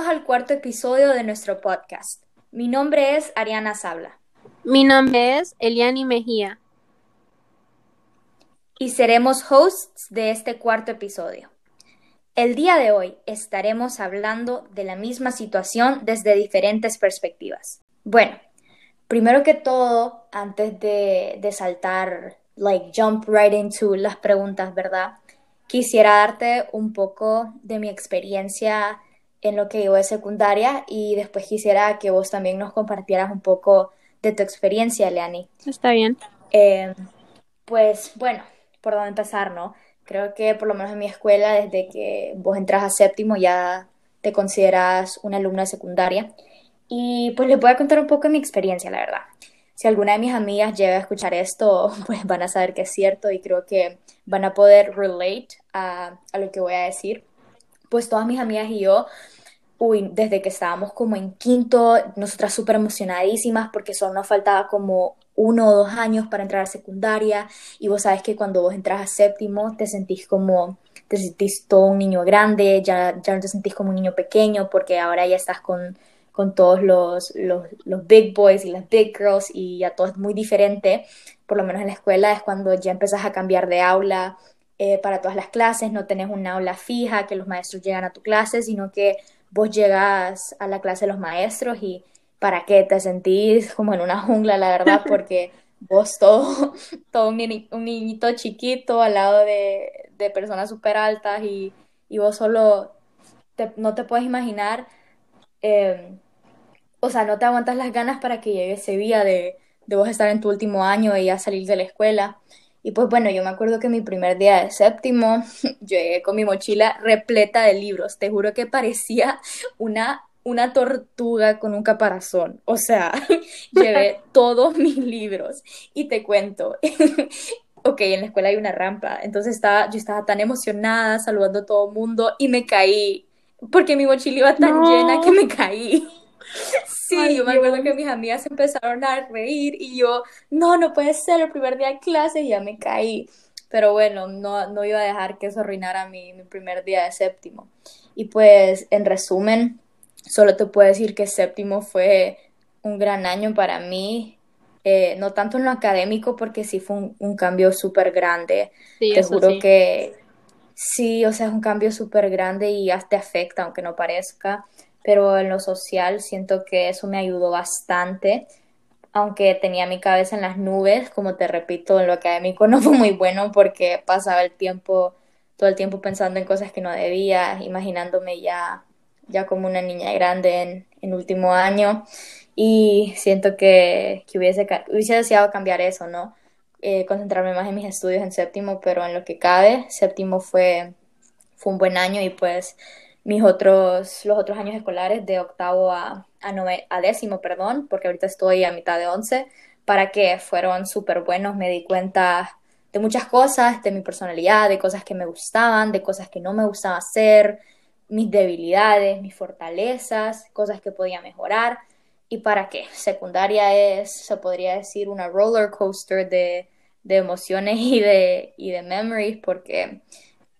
Bienvenidos al cuarto episodio de nuestro podcast. Mi nombre es Ariana Sabla. Mi nombre es Eliani Mejía. Y seremos hosts de este cuarto episodio. El día de hoy estaremos hablando de la misma situación desde diferentes perspectivas. Bueno, primero que todo, antes de, de saltar, like, jump right into las preguntas, ¿verdad? Quisiera darte un poco de mi experiencia en lo que yo de secundaria y después quisiera que vos también nos compartieras un poco de tu experiencia, Leani. Está bien. Eh, pues bueno, por dónde empezar, ¿no? Creo que por lo menos en mi escuela, desde que vos entras a séptimo ya te consideras una alumna de secundaria. Y pues les voy a contar un poco de mi experiencia, la verdad. Si alguna de mis amigas llega a escuchar esto, pues van a saber que es cierto y creo que van a poder relate a, a lo que voy a decir. Pues todas mis amigas y yo uy, desde que estábamos como en quinto, nosotras súper emocionadísimas porque solo nos faltaba como uno o dos años para entrar a secundaria. Y vos sabes que cuando vos entras a séptimo te sentís como, te sentís todo un niño grande, ya, ya no te sentís como un niño pequeño porque ahora ya estás con, con todos los, los, big boys y las big girls y ya todo es muy diferente, por lo menos en la escuela es cuando ya empezás a cambiar de aula, eh, para todas las clases, no tenés una aula fija, que los maestros llegan a tu clase, sino que vos llegas a la clase de los maestros y para qué te sentís como en una jungla, la verdad, porque vos todo, todo un, niñito chiquito al lado de, de personas súper altas y, y, vos solo no te puedes imaginar, eh, o sea, no te aguantas las ganas para que llegue ese día de, de vos estar en tu último año y ya salir de la escuela. Y pues bueno, yo me acuerdo que mi primer día de séptimo, llegué con mi mochila repleta de libros. Te juro que parecía una, una tortuga con un caparazón. O sea, llevé todos mis libros. Y te cuento, ok, en la escuela hay una rampa. Entonces estaba, yo estaba tan emocionada saludando a todo el mundo y me caí. Porque mi mochila iba tan llena que me caí. Sí, yo me acuerdo que mis amigas empezaron a reír y yo, no, no puede ser el primer día de clase y ya me caí. Pero bueno, no, no iba a dejar que eso arruinara mi, mi primer día de séptimo. Y pues, en resumen, solo te puedo decir que séptimo fue un gran año para mí. Eh, no tanto en lo académico, porque sí fue un, un cambio súper grande. Sí, te juro sí. que sí, o sea, es un cambio súper grande y te afecta, aunque no parezca pero en lo social siento que eso me ayudó bastante, aunque tenía mi cabeza en las nubes, como te repito, en lo académico no fue muy bueno porque pasaba el tiempo, todo el tiempo pensando en cosas que no debía, imaginándome ya, ya como una niña grande en, en último año y siento que, que hubiese, hubiese deseado cambiar eso, ¿no? Eh, concentrarme más en mis estudios en séptimo, pero en lo que cabe, séptimo fue, fue un buen año y pues mis otros, los otros años escolares de octavo a, a, a décimo, perdón, porque ahorita estoy a mitad de once, para que fueron súper buenos, me di cuenta de muchas cosas, de mi personalidad, de cosas que me gustaban, de cosas que no me gustaba hacer, mis debilidades, mis fortalezas, cosas que podía mejorar. ¿Y para qué? Secundaria es, se podría decir, una roller coaster de, de emociones y de, y de memories, porque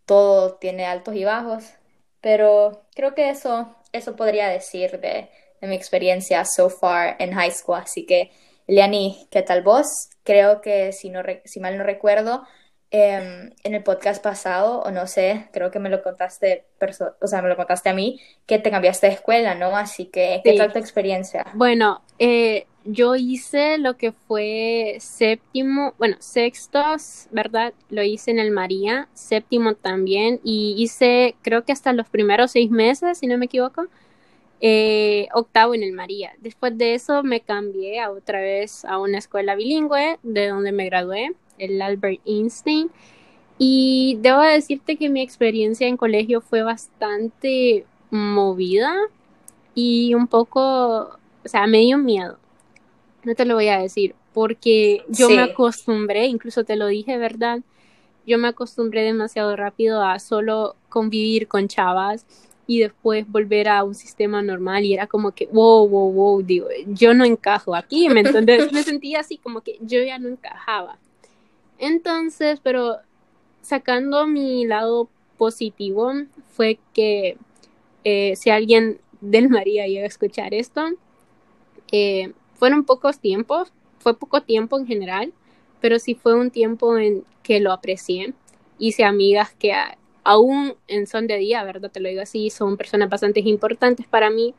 todo tiene altos y bajos, pero creo que eso, eso podría decir de, de, mi experiencia so far en high school. Así que, Eliani, ¿qué tal vos? Creo que si, no, si mal no recuerdo, eh, en el podcast pasado, o no sé, creo que me lo contaste, o sea, me lo contaste a mí, que te cambiaste de escuela, ¿no? Así que, ¿qué sí. tal tu experiencia? Bueno, eh, yo hice lo que fue séptimo, bueno, sextos, ¿verdad? Lo hice en el María, séptimo también, y hice creo que hasta los primeros seis meses, si no me equivoco, eh, octavo en el María. Después de eso me cambié otra vez a una escuela bilingüe, de donde me gradué, el Albert Einstein, y debo decirte que mi experiencia en colegio fue bastante movida y un poco, o sea, me dio miedo no te lo voy a decir, porque yo sí. me acostumbré, incluso te lo dije, ¿verdad? Yo me acostumbré demasiado rápido a solo convivir con chavas y después volver a un sistema normal y era como que, wow, wow, wow, digo, yo no encajo aquí, ¿me entiendes? me sentía así como que yo ya no encajaba. Entonces, pero sacando mi lado positivo fue que eh, si alguien del María llega a escuchar esto. Eh, fueron pocos tiempos, fue poco tiempo en general, pero sí fue un tiempo en que lo aprecié. Hice amigas que aún en son de día, ¿verdad? Te lo digo así, son personas bastante importantes para mí.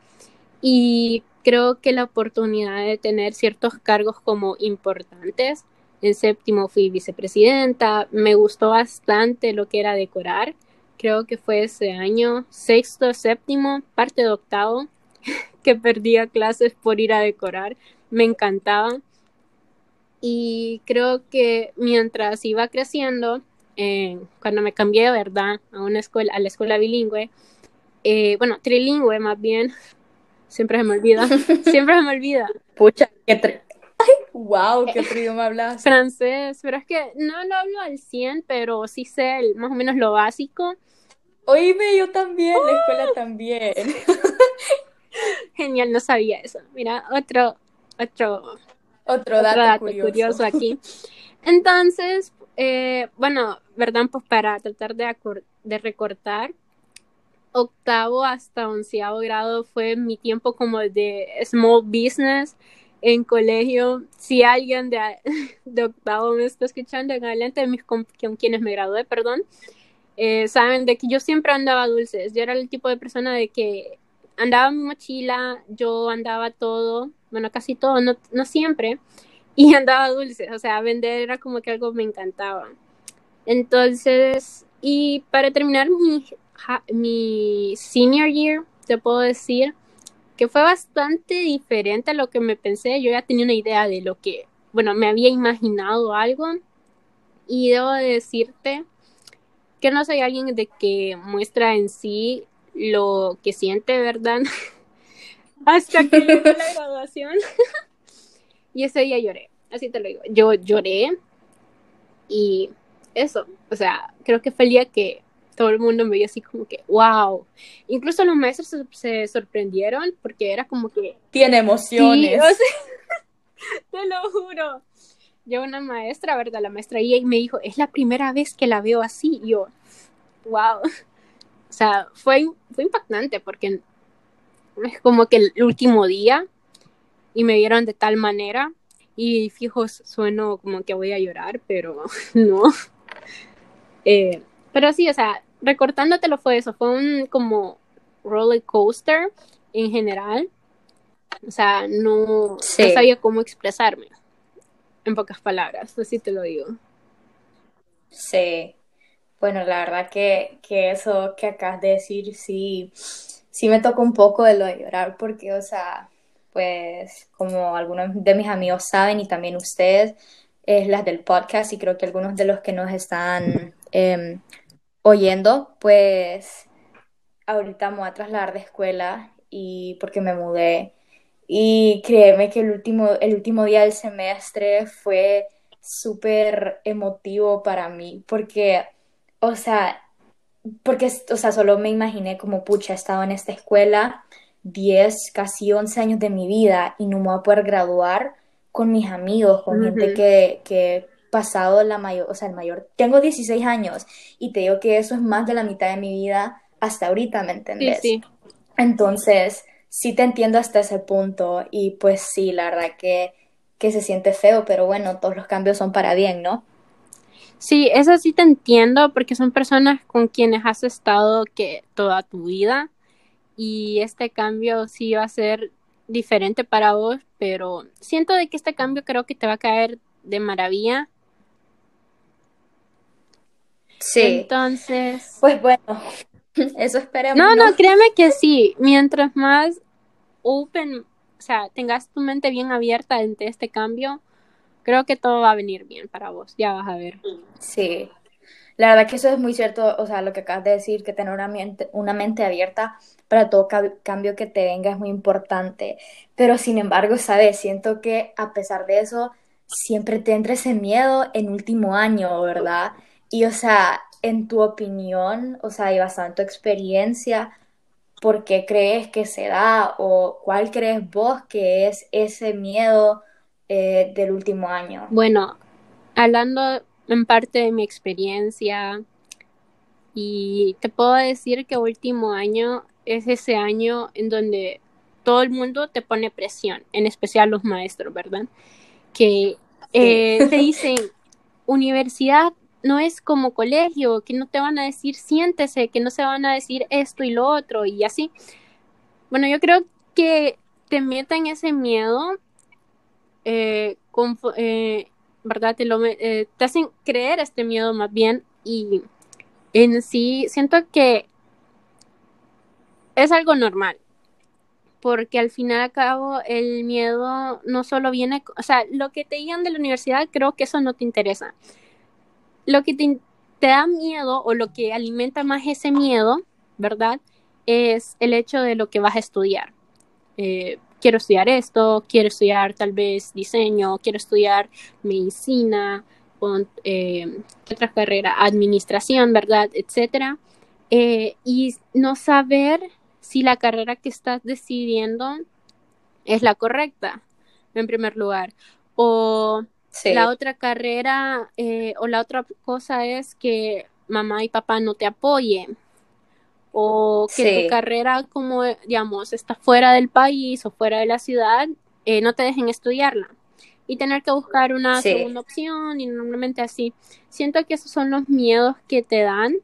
Y creo que la oportunidad de tener ciertos cargos como importantes. En séptimo fui vicepresidenta, me gustó bastante lo que era decorar. Creo que fue ese año, sexto, séptimo, parte de octavo, que perdía clases por ir a decorar. Me encantaba. Y creo que mientras iba creciendo, eh, cuando me cambié, ¿verdad? A una escuela, a la escuela bilingüe, eh, bueno, trilingüe más bien, siempre se me olvida, siempre se me olvida. Pucha, qué wow, qué otro idioma hablas. Francés, pero es que no lo hablo al 100, pero sí sé más o menos lo básico. Oíme, yo también, la escuela también. Genial, no sabía eso. Mira, otro, otro, otro dato, curioso. aquí. Entonces, eh, bueno, ¿verdad? Pues para tratar de, de recortar, octavo hasta onceavo grado fue mi tiempo como de small business en colegio. Si alguien de, de octavo me está escuchando en adelante, de mis con, quienes me gradué, perdón, eh, saben de que yo siempre andaba dulces. Yo era el tipo de persona de que andaba mi mochila, yo andaba todo, bueno, casi todo, no, no siempre, y andaba dulces. O sea, vender era como que algo me encantaba. Entonces, y para terminar mi mi senior year, te puedo decir que fue bastante diferente a lo que me pensé. Yo ya tenía una idea de lo que, bueno, me había imaginado algo. Y debo decirte que no soy alguien de que muestra en sí lo que siente, ¿verdad? Hasta que llegó la graduación. y ese día lloré, así te lo digo. Yo lloré y eso, o sea, creo que fue el día que todo el mundo me vio así como que, wow. Incluso los maestros se, sorprendieron porque era como que... Tiene emociones. te lo juro. Yo una maestra, ¿verdad? La maestra y me dijo, es la primera vez que la veo así. Y yo, wow. O sea, fue, fue impactante porque es como que el último día y me vieron de tal manera y fijo sueno como que voy a llorar, pero no. Eh, pero sí, o sea, recortándotelo fue eso, fue un como roller coaster en general. O sea, no, sabía cómo expresarme, en pocas palabras, así te lo digo. Sí, bueno, la verdad que, que eso que acabas de decir, sí, sí me tocó un poco de lo de llorar, porque, o sea, pues como algunos de mis amigos saben y también ustedes, es las del podcast y creo que algunos de los que nos están eh, oyendo, pues ahorita me voy a trasladar de escuela y porque me mudé. Y créeme que el último, el último día del semestre fue súper emotivo para mí, porque, o sea, porque, o sea, solo me imaginé como, pucha, he estado en esta escuela 10, casi 11 años de mi vida y no me voy a poder graduar con mis amigos, con gente que, que pasado la mayor, o sea, el mayor, tengo 16 años y te digo que eso es más de la mitad de mi vida hasta ahorita, ¿me entendés? Sí, sí. Entonces, sí te entiendo hasta ese punto y pues sí, la verdad que, que se siente feo, pero bueno, todos los cambios son para bien, ¿no? Sí, eso sí te entiendo porque son personas con quienes has estado que toda tu vida y este cambio sí va a ser diferente para vos, pero siento de que este cambio creo que te va a caer de maravilla Sí. Entonces. Pues bueno, eso esperemos. No, no, créeme que sí. Mientras más open, o sea, tengas tu mente bien abierta ante este cambio, creo que todo va a venir bien para vos. Ya vas a ver. Sí. La verdad que eso es muy cierto, o sea, lo que acabas de decir, que tener una mente, una mente abierta para todo cambio que te venga es muy importante. Pero sin embargo, sabes, siento que a pesar de eso, siempre te ese miedo en último año, ¿verdad? Y o sea, en tu opinión, o sea, y basado en tu experiencia, ¿por qué crees que se da o cuál crees vos que es ese miedo eh, del último año? Bueno, hablando en parte de mi experiencia, y te puedo decir que último año es ese año en donde todo el mundo te pone presión, en especial los maestros, ¿verdad? Que eh, te dicen, universidad no es como colegio, que no te van a decir siéntese, que no se van a decir esto y lo otro y así. Bueno, yo creo que te meten ese miedo, eh, eh, ¿verdad? Te, lo, te hacen creer este miedo más bien y en sí siento que es algo normal, porque al final y al cabo el miedo no solo viene, o sea, lo que te digan de la universidad creo que eso no te interesa. Lo que te, da miedo o lo que alimenta más ese miedo, ¿verdad? Es el hecho de lo que vas a estudiar. Eh, quiero estudiar esto, quiero estudiar tal vez diseño, quiero estudiar medicina, eh, otra carrera, administración, ¿verdad? Etcétera. Eh, y no saber si la carrera que estás decidiendo es la correcta, en primer lugar. O la otra carrera, eh, o la otra cosa es que mamá y papá no te apoyen. O que tu carrera, como digamos, está fuera del país o fuera de la ciudad, eh, no te dejen estudiarla. Y tener que buscar una segunda opción y normalmente así. Siento que esos son los miedos que te dan.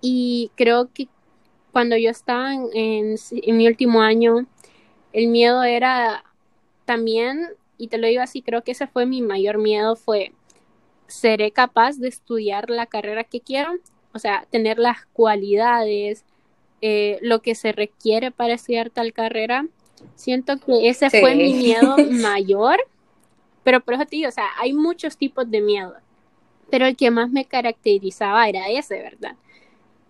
Y creo que cuando yo estaba en, mi último año, el miedo era también, y te lo digo así, creo que ese fue mi mayor miedo, fue, ¿seré capaz de estudiar la carrera que quiero? O sea, tener las cualidades, eh, lo que se requiere para estudiar tal carrera. Siento que ese fue mi miedo mayor, pero por eso te digo, o sea, hay muchos tipos de miedo, pero el que más me caracterizaba era ese, ¿verdad?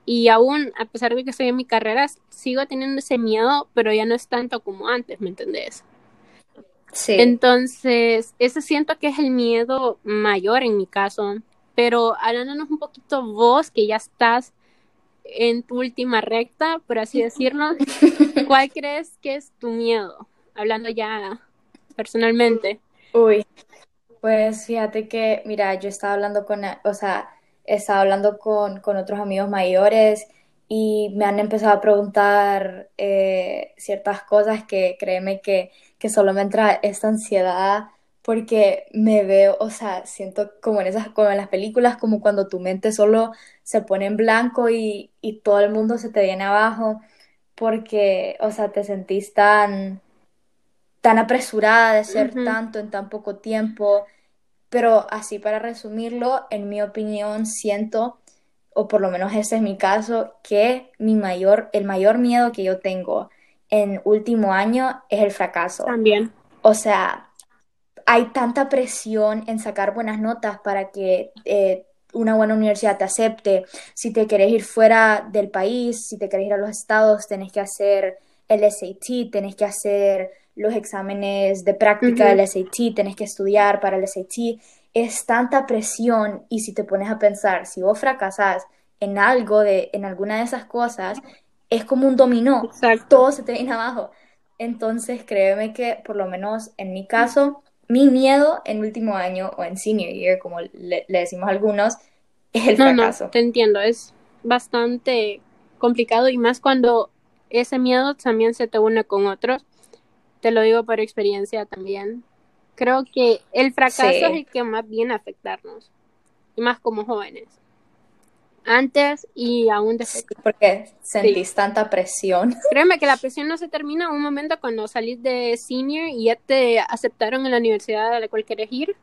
Y aún, a pesar de que estoy en mi carrera, sigo teniendo ese miedo, pero ya no es tanto como antes, ¿me entendés? Sí. Entonces, ese siento que es el miedo mayor en mi caso. Pero hablándonos un poquito vos, que ya estás en tu última recta, por así decirlo, ¿cuál crees que es tu miedo? Hablando ya personalmente. Uy, pues fíjate que, mira, yo estaba hablando con, o sea, estaba hablando con, otros amigos mayores y me han empezado a preguntar eh, ciertas cosas que créeme que, solo me entra esta ansiedad porque me veo, o sea, siento como en esas, como en las películas, como cuando tu mente solo se pone en blanco y, todo el mundo se te viene abajo, porque, o sea, te sentís tan, tan apresurada de ser tanto en tan poco tiempo pero así para resumirlo, en mi opinión siento, o por lo menos ese es mi caso, que mi mayor, el mayor miedo que yo tengo en último año es el fracaso. También. O sea, hay tanta presión en sacar buenas notas para que eh, una buena universidad te acepte. Si te querés ir fuera del país, si te querés ir a los estados, tenés que hacer el SAT, tenés que hacer los exámenes de práctica del SAT, tenés que estudiar para el SAT, es tanta presión y si te pones a pensar, si vos fracasás en algo, de, en alguna de esas cosas, es como un dominó, todo se te viene abajo. Entonces, créeme que por lo menos en mi caso, mi miedo en último año o en senior year, como le, decimos algunos, es el fracaso. No, te entiendo, es bastante complicado y más cuando ese miedo también se te une con otros te lo digo por experiencia también. Creo que el fracaso es el que más viene a afectarnos, y más como jóvenes. Antes y aún después. porque sentís tanta presión. Créeme que la presión no se termina en un momento cuando salís de senior y ya te aceptaron en la universidad a la cual quieres ir.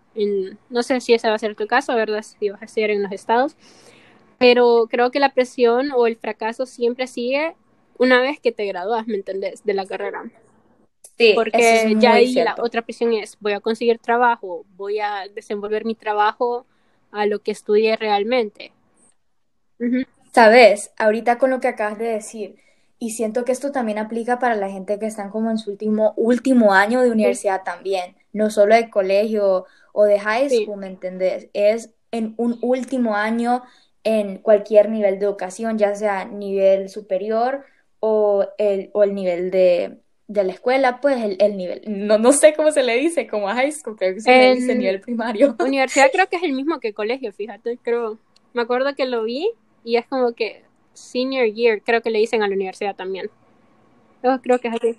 no sé si ese va a ser tu caso, ¿verdad? Si vas a estudiar en los estados. Pero creo que la presión o el fracaso siempre sigue una vez que te gradúas, ¿me entendés? De la carrera. Sí, porque ya ahí la otra presión es, voy a conseguir trabajo, voy a desenvolver mi trabajo a lo que estudié realmente. Sabes, ahorita con lo que acabas de decir, y siento que esto también aplica para la gente que están como en su último, último año de universidad también, no solo de colegio o de high school, ¿me entendés? Es en un último año en cualquier nivel de educación, ya sea nivel superior o el, o el nivel de, de la escuela, pues el, nivel, no, no sé cómo se le dice, como a high school, creo que se le dice nivel primario. Universidad creo que es el mismo que colegio, fíjate, creo. Me acuerdo que lo vi y es como que senior year, creo que le dicen a la universidad también. Yo creo que es así.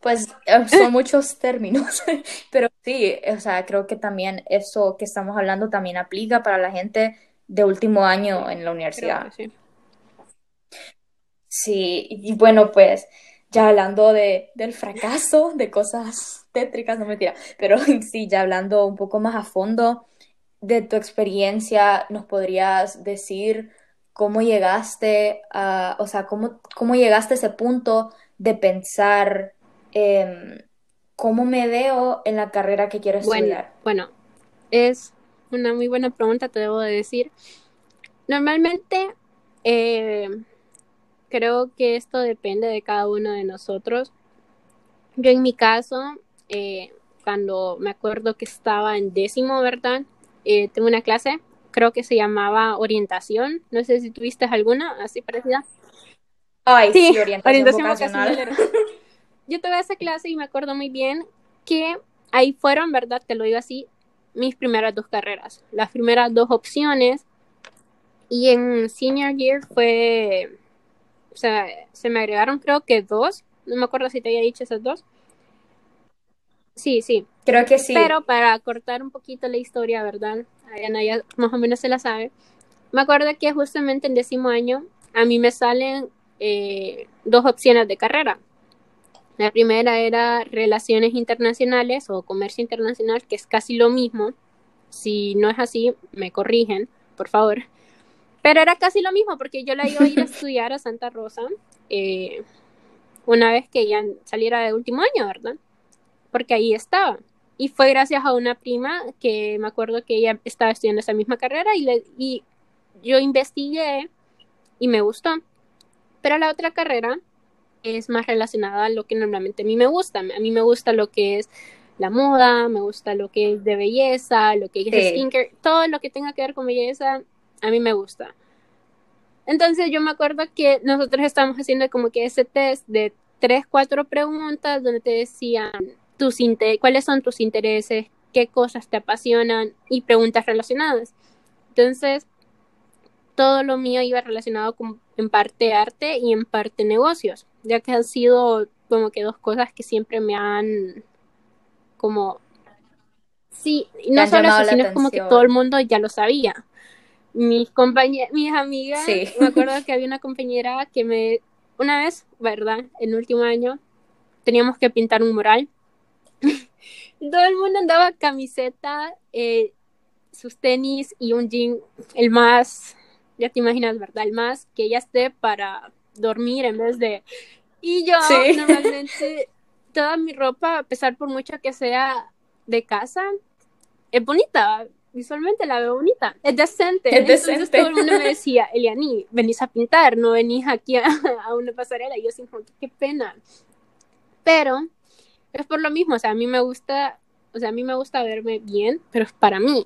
Pues eh, son muchos términos, pero sí, o sea, creo que también eso que estamos hablando también aplica para la gente de último año en la universidad. sí. Sí, y bueno, pues ya hablando de, del fracaso, de cosas tétricas, no mentira, pero sí, ya hablando un poco más a fondo de tu experiencia, ¿nos podrías decir cómo llegaste a, o sea, cómo, cómo llegaste a ese punto de pensar em, cómo me veo en la carrera que quiero Bueno, estudiar? bueno, es una muy buena pregunta, te debo de decir. Normalmente, eh, creo que esto depende de cada uno de nosotros. Yo en mi caso, eh, cuando me acuerdo que estaba en décimo, ¿verdad? Eh, tengo una clase, creo que se llamaba orientación. No sé si tuviste alguna así parecida. Ay, Sí, sí, orientación orientación vocacional. vocacional. Yo tuve esa clase y me acuerdo muy bien que ahí fueron, ¿verdad? Te lo digo así, mis primeras dos carreras, las primeras dos opciones. Y en senior year fue, o sea, se me agregaron creo que dos, no me acuerdo si te había dicho esas dos. Sí, sí, Creo que sí. pero para cortar un poquito la historia, ¿verdad? Ariana ya más o menos se la sabe. Me acuerdo que justamente en décimo año a mí me salen eh, dos opciones de carrera. La primera era Relaciones Internacionales o Comercio Internacional, que es casi lo mismo. Si no es así, me corrigen, por favor. Pero era casi lo mismo porque yo la iba a ir a estudiar a Santa Rosa eh, una vez que ya saliera de último año, ¿verdad? Porque ahí estaba. Y fue gracias a una prima que me acuerdo que ella estaba estudiando esa misma carrera y, le, y yo investigué y me gustó. Pero la otra carrera es más relacionada a lo que normalmente a mí me gusta. A mí me gusta lo que es la moda, me gusta lo que es de belleza, lo que es Sí. skincare, todo lo que tenga que ver con belleza, a mí me gusta. Entonces yo me acuerdo que nosotros estábamos haciendo como que ese test de tres, cuatro preguntas donde te decían tus cuáles son tus intereses, qué cosas te apasionan y preguntas relacionadas. Entonces, todo lo mío iba relacionado con en parte arte y en parte negocios, ya que han sido como que dos cosas que siempre me han como sí, no solo eso, sino es como que todo el mundo ya lo sabía. Mis compañeras, mis amigas, Sí. me acuerdo que había una compañera que me, una vez, ¿verdad? En el último año, teníamos que pintar un mural. Todo el mundo andaba camiseta, eh, sus tenis y un jean, el más, ya te imaginas, ¿verdad? El más que ella esté para dormir en vez de... Y yo Sí. normalmente, toda mi ropa, a pesar por mucho que sea de casa, es bonita, visualmente la veo bonita, es decente. Es Entonces decente. todo el mundo me decía, Eliani, venís a pintar, no venís aquí a, a una pasarela. Y yo así qué pena. Pero es por lo mismo, o sea, a mí me gusta, o sea, a mí me gusta verme bien, pero es para mí.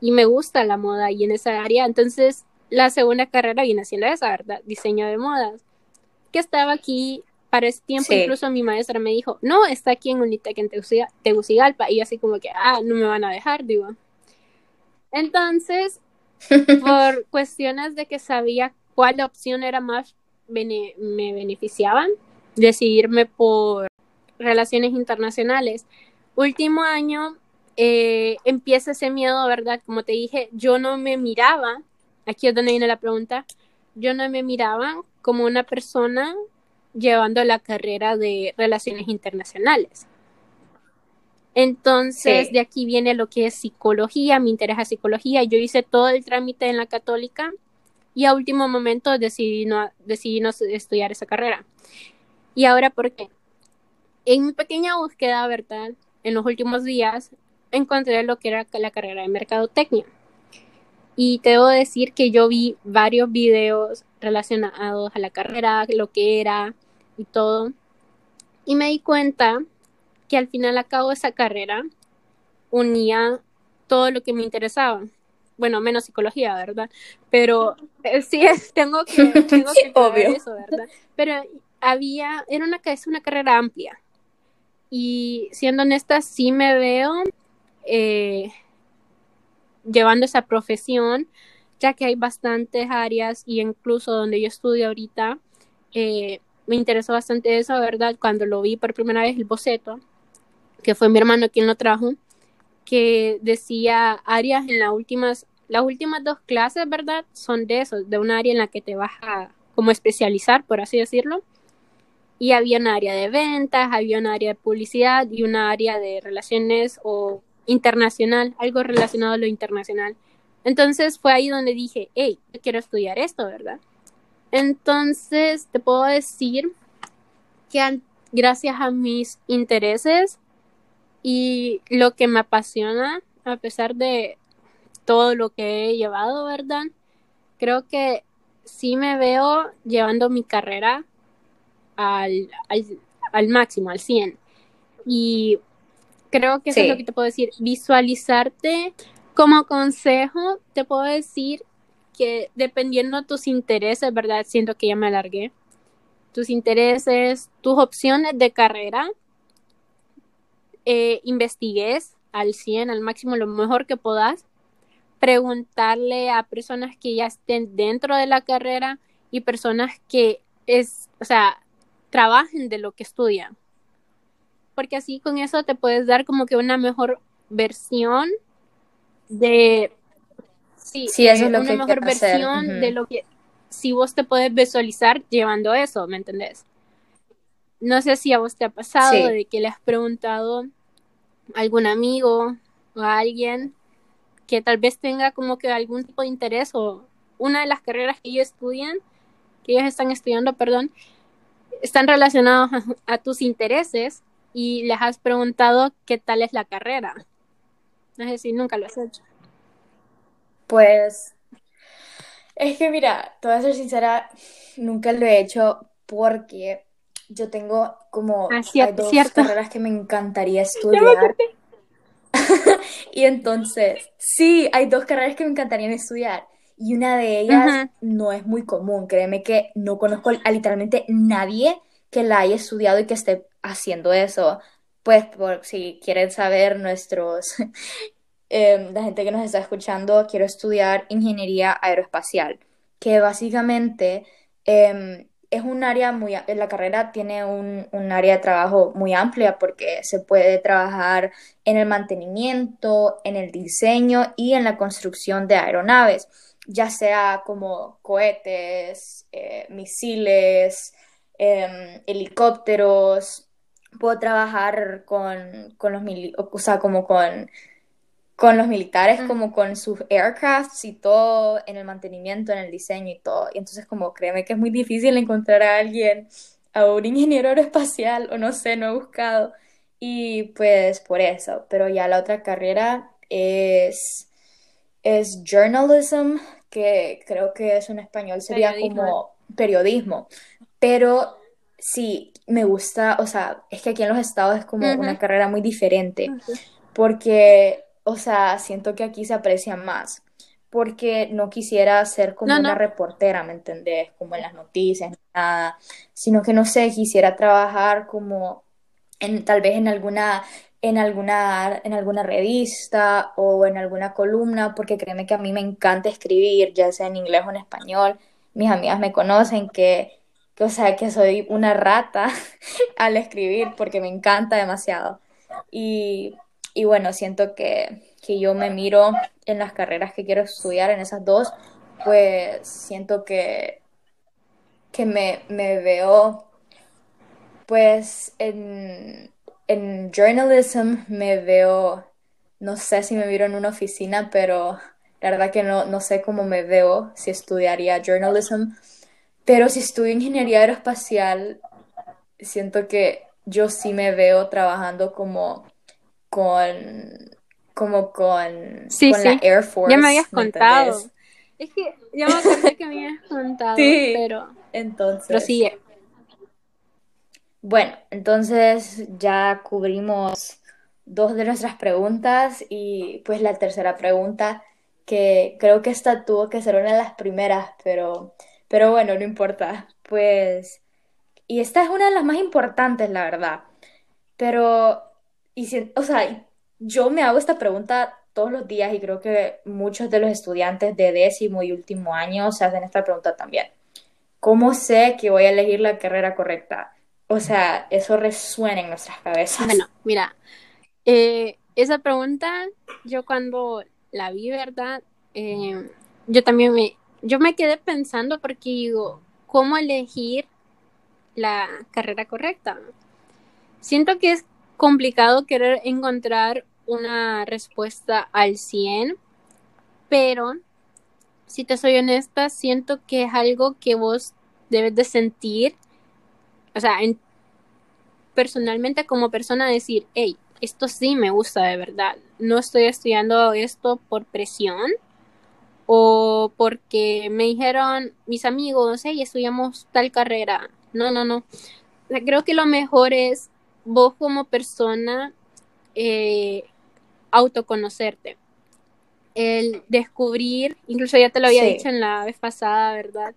Y me gusta la moda y en esa área. Entonces, la segunda carrera viene siendo esa, ¿verdad? Diseño de modas. Que estaba aquí para ese tiempo, Sí. incluso mi maestra me dijo, no, está aquí en Unitec en Teguciga- Tegucigalpa. Y yo así como que, ah, no me van a dejar, digo. Entonces, por cuestiones de que sabía cuál opción era más bene- me beneficiaban, decidirme por relaciones internacionales. Último año eh, empieza ese miedo, ¿verdad? Como te dije, yo no me miraba, aquí es donde viene la pregunta, yo no me miraba como una persona llevando la carrera de relaciones internacionales. Entonces, Sí. de aquí viene lo que es psicología, me interesa psicología. Yo hice todo el trámite en la católica y a último momento decidí no, decidí no estudiar esa carrera. ¿Y ahora por qué? En mi pequeña búsqueda, ¿verdad? En los últimos días encontré lo que era la carrera de mercadotecnia. Y te debo decir que yo vi varios videos relacionados a la carrera, lo que era y todo. Y me di cuenta que al final a cabo esa carrera unía todo lo que me interesaba. Bueno, menos psicología, ¿verdad? Pero eh, sí, es- tengo que, tengo Sí, que obvio. eso, ¿verdad? Pero había, era una, es una carrera amplia. Y siendo honesta, sí me veo eh, llevando esa profesión ya que hay bastantes áreas y incluso donde yo estudio ahorita, eh, me interesó bastante eso, ¿verdad? Cuando lo vi por primera vez el boceto, que fue mi hermano quien lo trajo, que decía áreas en las últimas, las últimas dos clases, ¿verdad? Son de eso, de un área en la que te vas a como especializar, por así decirlo. Y había un área de ventas, había un área de publicidad y una área de relaciones o internacional, algo relacionado a lo internacional. Entonces fue ahí donde dije, hey, quiero estudiar esto, ¿verdad? Entonces te puedo decir que gracias a mis intereses y lo que me apasiona, a pesar de todo lo que he llevado, ¿verdad? Creo que sí me veo llevando mi carrera al, al, máximo, al 100. Y creo que eso es lo que te puedo decir. Visualizarte como consejo, te puedo decir que dependiendo de tus intereses, ¿verdad? Siento que ya me alargué. Tus intereses, tus opciones de carrera, eh, investigues al 100, al máximo, lo mejor que puedas. Preguntarle a personas que ya estén dentro de la carrera y personas que es, o sea, trabajen de lo que estudian. Porque así con eso te puedes dar como que una mejor versión de sí, eso es lo una mejor versión de lo que si vos te puedes visualizar llevando eso, ¿me entendés? No sé si a vos te ha pasado de que le has preguntado a algún amigo o a alguien que tal vez tenga como que algún tipo de interés o una de las carreras que ellos estudian, que ellos están estudiando, perdón, están relacionados a, tus intereses y les has preguntado qué tal es la carrera. No sé si nunca lo has hecho. Pues es que mira, te voy a ser sincera, nunca lo he hecho porque yo tengo como ah, dos carreras que me encantaría estudiar. y entonces, sí, hay dos carreras que me encantaría estudiar. Y una de ellas no es muy común. Créeme que no conozco a literalmente nadie que la haya estudiado y que esté haciendo eso. Pues por si quieren saber nuestros, em, la gente que nos está escuchando, quiero estudiar ingeniería aeroespacial, que básicamente em, es un área muy, la carrera tiene un, un, área de trabajo muy amplia porque se puede trabajar en el mantenimiento, en el diseño y en la construcción de aeronaves, ya sea como cohetes, eh, misiles, em, helicópteros. Puedo trabajar con, con los, o sea, como con con los militares, como con sus aircrafts y todo, en el mantenimiento, en el diseño y todo. Y entonces, como créeme que es muy difícil encontrar a alguien, a un ingeniero aeroespacial, o no sé, no he buscado. Y pues por eso. Pero ya la otra carrera es, es journalism, que creo que es en español sería como periodismo. Pero sí, me gusta, o sea, es que aquí en los estados es como una carrera muy diferente. Porque o sea, siento que aquí se aprecia más, porque no quisiera ser como una reportera, ¿me entendés? Como en las noticias, nada, sino que no sé, quisiera trabajar como en, tal vez en alguna, en alguna, en alguna revista o en alguna columna, porque créeme que a mí me encanta escribir, ya sea en inglés o en español. Mis amigas me conocen que, que o sea, que soy una rata al escribir porque me encanta demasiado. Y y bueno, siento que, yo me miro en las carreras que quiero estudiar, en esas dos, pues siento que, que me, veo, pues en, en journalism me veo, no sé si me miro en una oficina, pero la verdad que no, no sé cómo me veo si estudiaría journalism, pero si estudio ingeniería aeroespacial, siento que yo sí me veo trabajando como con como con, la Air Force. Ya me habías contado. Es que ya me acordé que me habías contado, pero entonces prosigue. Bueno, entonces ya cubrimos dos de nuestras preguntas y pues la tercera pregunta que creo que esta tuvo que ser una de las primeras, pero pero bueno, no importa. Pues y esta es una de las más importantes, la verdad. Pero y o sea, yo me hago esta pregunta todos los días y creo que muchos de los estudiantes de décimo y último año se hacen esta pregunta también. ¿Cómo sé que voy a elegir la carrera correcta? O sea, eso resuena en nuestras cabezas. Bueno, mira, eh, esa pregunta, yo cuando la vi, ¿verdad? Eh, yo también me, yo me quedé pensando porque digo, ¿cómo elegir la carrera correcta? Siento que es complicado querer encontrar una respuesta al 100, pero si te soy honesta, siento que es algo que vos debes de sentir, o sea, personalmente como persona decir, hey, esto sí me gusta de verdad, no estoy estudiando esto por presión o porque me dijeron mis amigos, hey, estudiamos tal carrera. No, no, no. Creo que lo mejor es vos como persona eh, autoconocerte. El descubrir, incluso ya te lo había dicho en la vez pasada, ¿verdad?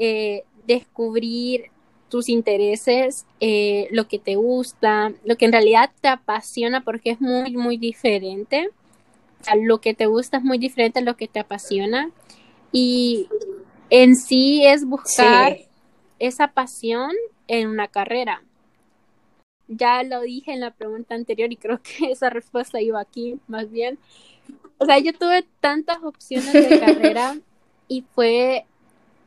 Eh, descubrir tus intereses, eh, lo que te gusta, lo que en realidad te apasiona, porque es muy, muy diferente. O sea, lo que te gusta es muy diferente a lo que te apasiona. Y en sí es buscar esa pasión en una carrera ya lo dije en la pregunta anterior y creo que esa respuesta iba aquí más bien. O sea, yo tuve tantas opciones de carrera y fue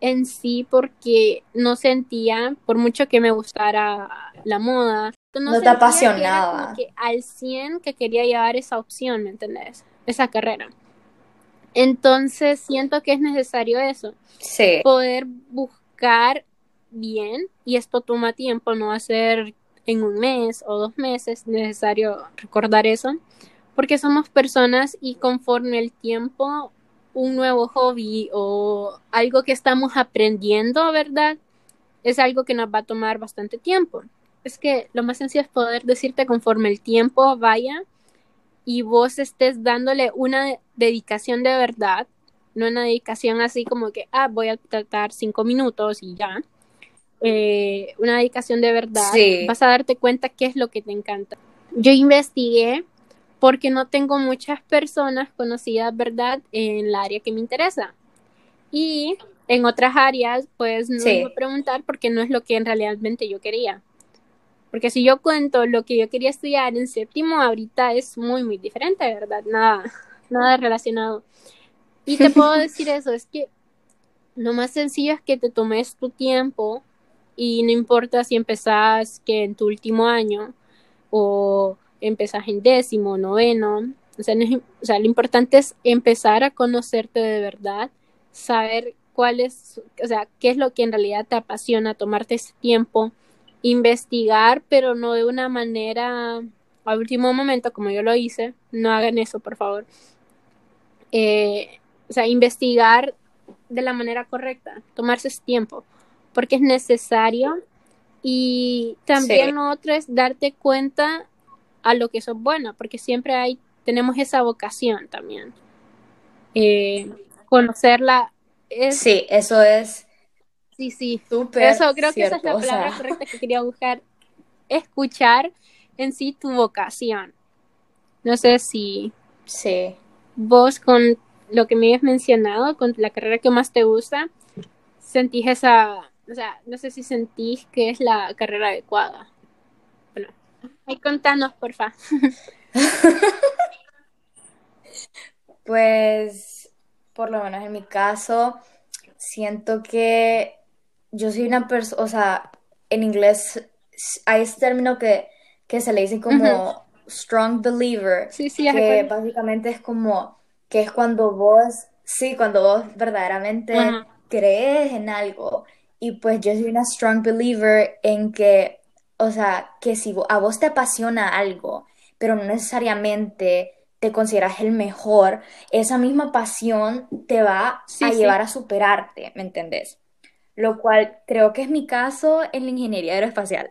en sí porque no sentía, por mucho que me gustara la moda, no, te apasionaba. Que, al 100 que quería llevar esa opción, ¿me entendés? Esa carrera. Entonces siento que es necesario eso. Sí. Poder buscar bien y esto toma tiempo, no hacer en un mes o dos meses, necesario recordar eso, porque somos personas y conforme el tiempo, un nuevo hobby o algo que estamos aprendiendo, ¿verdad? Es algo que nos va a tomar bastante tiempo. Es que lo más sencillo es poder decirte conforme el tiempo vaya y vos estés dándole una dedicación de verdad, no una dedicación así como que, ah, voy a tratar cinco minutos y ya, eh, una dedicación de verdad, vas a darte cuenta qué es lo que te encanta. Yo investigué porque no tengo muchas personas conocidas, ¿verdad?, en el área que me interesa. Y en otras áreas, pues no voy a preguntar porque no es lo que en realmente yo quería. Porque si yo cuento lo que yo quería estudiar en séptimo, ahorita es muy, muy diferente, ¿verdad? Nada, nada relacionado. Y te puedo decir eso, es que lo más sencillo es que te tomes tu tiempo y no importa si empezás que en tu último año o empezás en décimo, noveno, o sea, o sea, lo importante es empezar a conocerte de verdad, saber cuál es, o sea, qué es lo que en realidad te apasiona, tomarte ese tiempo, investigar, pero no de una manera al último momento, como yo lo hice, no hagan eso, por favor. Eh, o sea, investigar de la manera correcta, tomarse ese tiempo porque es necesario. Y también otro es darte cuenta a lo que sos buena, porque siempre hay, tenemos esa vocación también. Eh, conocerla es... Sí, eso es... Sí, sí. Súper Eso creo que esa es la palabra correcta que quería buscar. Escuchar en sí tu vocación. No sé si... Sí. Vos con lo que me habías mencionado, con la carrera que más te gusta, sentís esa o sea, no sé si sentís que es la carrera adecuada. Ahí contanos, porfa. pues, por lo menos en mi caso, siento que yo soy una persona, o sea, en inglés hay este término que, se le dice como strong believer, sí, sí, que básicamente es como que es cuando vos, sí, cuando vos verdaderamente crees en algo. Y pues yo soy una strong believer en que, o sea, que si a vos te apasiona algo, pero no necesariamente te consideras el mejor, esa misma pasión te va a llevar a superarte, ¿me entendés? Lo cual creo que es mi caso en la ingeniería aeroespacial.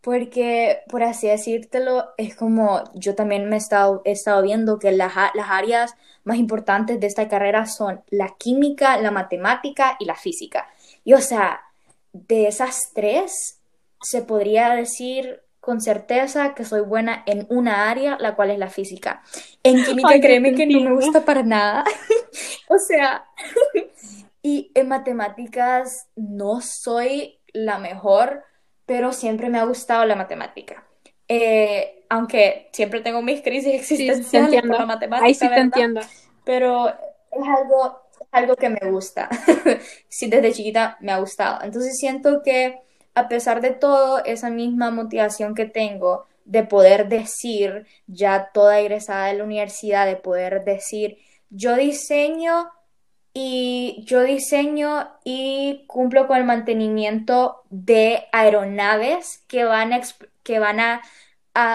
Porque, por así decírtelo, es como yo también me he estado, he estado viendo que las, las áreas más importantes de esta carrera son la química, la matemática y la física. Y o sea, de esas tres, se podría decir con certeza que soy buena en una área, la cual es la física. En química, créeme que no me gusta para nada. o sea, y en matemáticas no soy la mejor, pero siempre me ha gustado la matemática. Eh, aunque siempre tengo mis crisis existenciales por la matemática, Ahí sí te entiendo. Pero es algo, algo que me gusta. sí, desde chiquita me ha gustado. Entonces siento que a pesar de todo, esa misma motivación que tengo de poder decir, ya toda egresada de la universidad, de poder decir, yo diseño y yo diseño y cumplo con el mantenimiento de aeronaves que van a, que van a,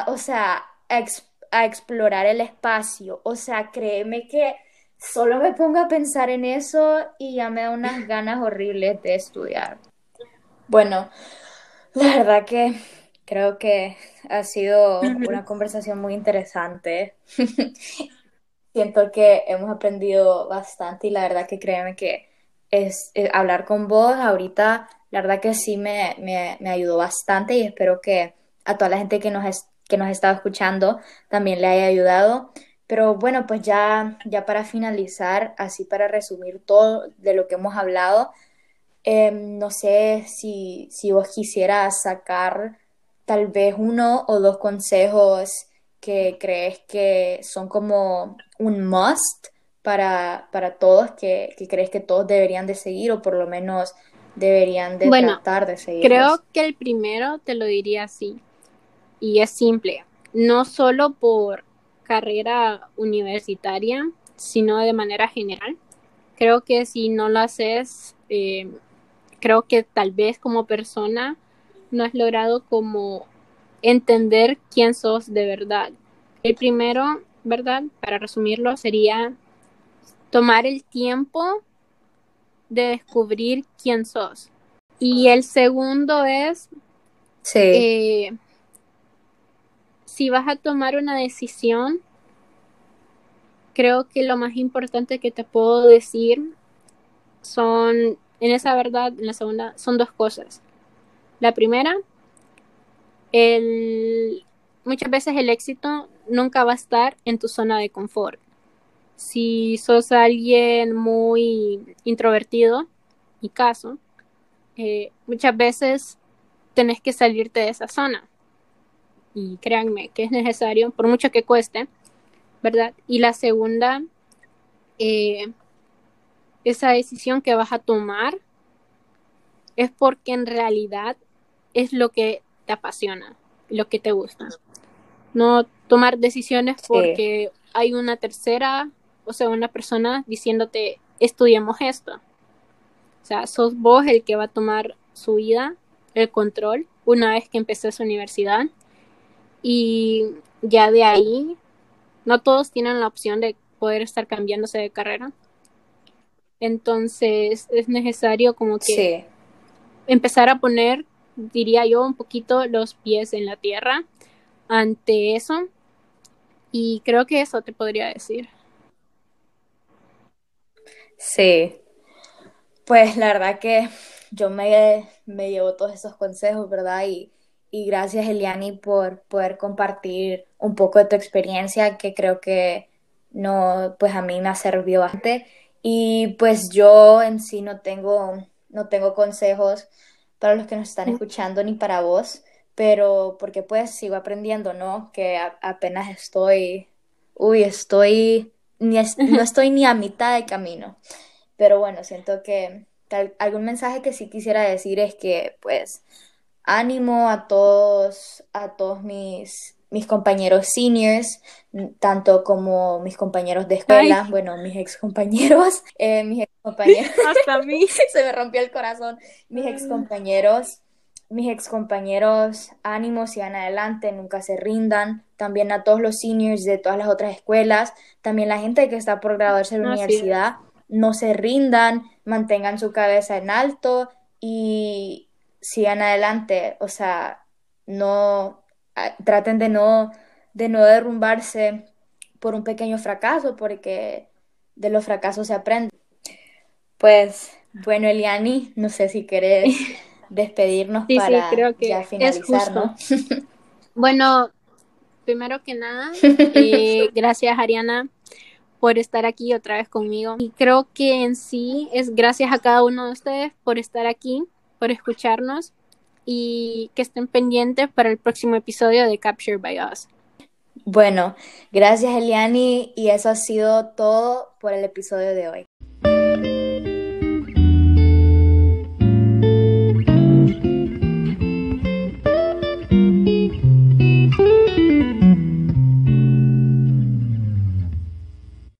o sea, a, explorar el espacio. O sea, créeme que solo me pongo a pensar en eso y ya me da unas ganas horribles de estudiar. Bueno, la verdad que creo que ha sido una conversación muy interesante. Siento que hemos aprendido bastante y la verdad que créeme que es, eh, hablar con vos ahorita, la verdad que sí me, me, ayudó bastante y espero que a toda la gente que nos, que nos estado escuchando también le haya ayudado. Pero bueno, pues ya, ya para finalizar, así para resumir todo de lo que hemos hablado, Em, no sé si, si vos quisieras sacar tal vez uno o dos consejos que crees que son como un must para, para todos, que, crees que todos deberían de seguir o por lo menos deberían de tratar de seguir. Creo que el primero te lo diría así, y es simple, no solo por carrera universitaria, sino de manera general. Creo que si no lo haces, eh, creo que tal vez como persona no has logrado como entender quién sos de verdad. El primero, ¿verdad? Para resumirlo, sería tomar el tiempo de descubrir quién sos. Y el segundo es, sí. Eh, si vas a tomar una decisión, creo que lo más importante que te puedo decir son en esa verdad, en la segunda, son dos cosas. La primera, el, muchas veces el éxito nunca va a estar en tu zona de confort. Si sos alguien muy introvertido, mi caso, eh, muchas veces tenés que salirte de esa zona. Y créanme que es necesario, por mucho que cueste, ¿verdad? Y la segunda, eh, esa decisión que vas a tomar es porque en realidad es lo que te apasiona, lo que te gusta. No tomar decisiones porque hay una tercera, o sea, una persona diciéndote, estudiemos esto. O sea, sos vos el que va a tomar su vida, el control, una vez que empecé su universidad. Y ya de ahí, no todos tienen la opción de poder estar cambiándose de carrera. Entonces es necesario como que empezar a poner, diría yo, un poquito los pies en la tierra ante eso. Y creo que eso te podría decir. Sí, pues la verdad que yo me, me llevo todos esos consejos, ¿verdad? Y, y gracias, Eliani, por poder compartir un poco de tu experiencia, que creo que no, pues a mí me ha servido bastante. Y pues yo en sí no tengo, no tengo consejos para los que nos están escuchando ni para vos, pero porque pues sigo aprendiendo, ¿no? Que apenas estoy, uy, estoy, ni no estoy ni a mitad de camino. Pero bueno, siento que algún mensaje que sí quisiera decir es que pues ánimo a todos, a todos mis mis compañeros seniors, tanto como mis compañeros de escuela, bueno, mis ex compañeros, eh, mis ex compañeros. Hasta a mí. Se me rompió el corazón. Mis ex compañeros, mis ex compañeros, ánimos, sigan adelante, nunca se rindan. También a todos los seniors de todas las otras escuelas, también la gente que está por graduarse de la universidad, no se rindan, mantengan su cabeza en alto y sigan adelante. O sea, no, traten de no, de no derrumbarse por un pequeño fracaso, porque de los fracasos se aprende. Pues bueno, Eliani, no sé si querés despedirnos para ya finalizar, Bueno, primero que nada, eh, gracias Ariana por estar aquí otra vez conmigo. Y creo que en sí es gracias a cada uno de ustedes por estar aquí, por escucharnos y que estén pendientes para el próximo episodio de Capture by Us. Bueno, gracias Eliani y eso ha sido todo por el episodio de hoy.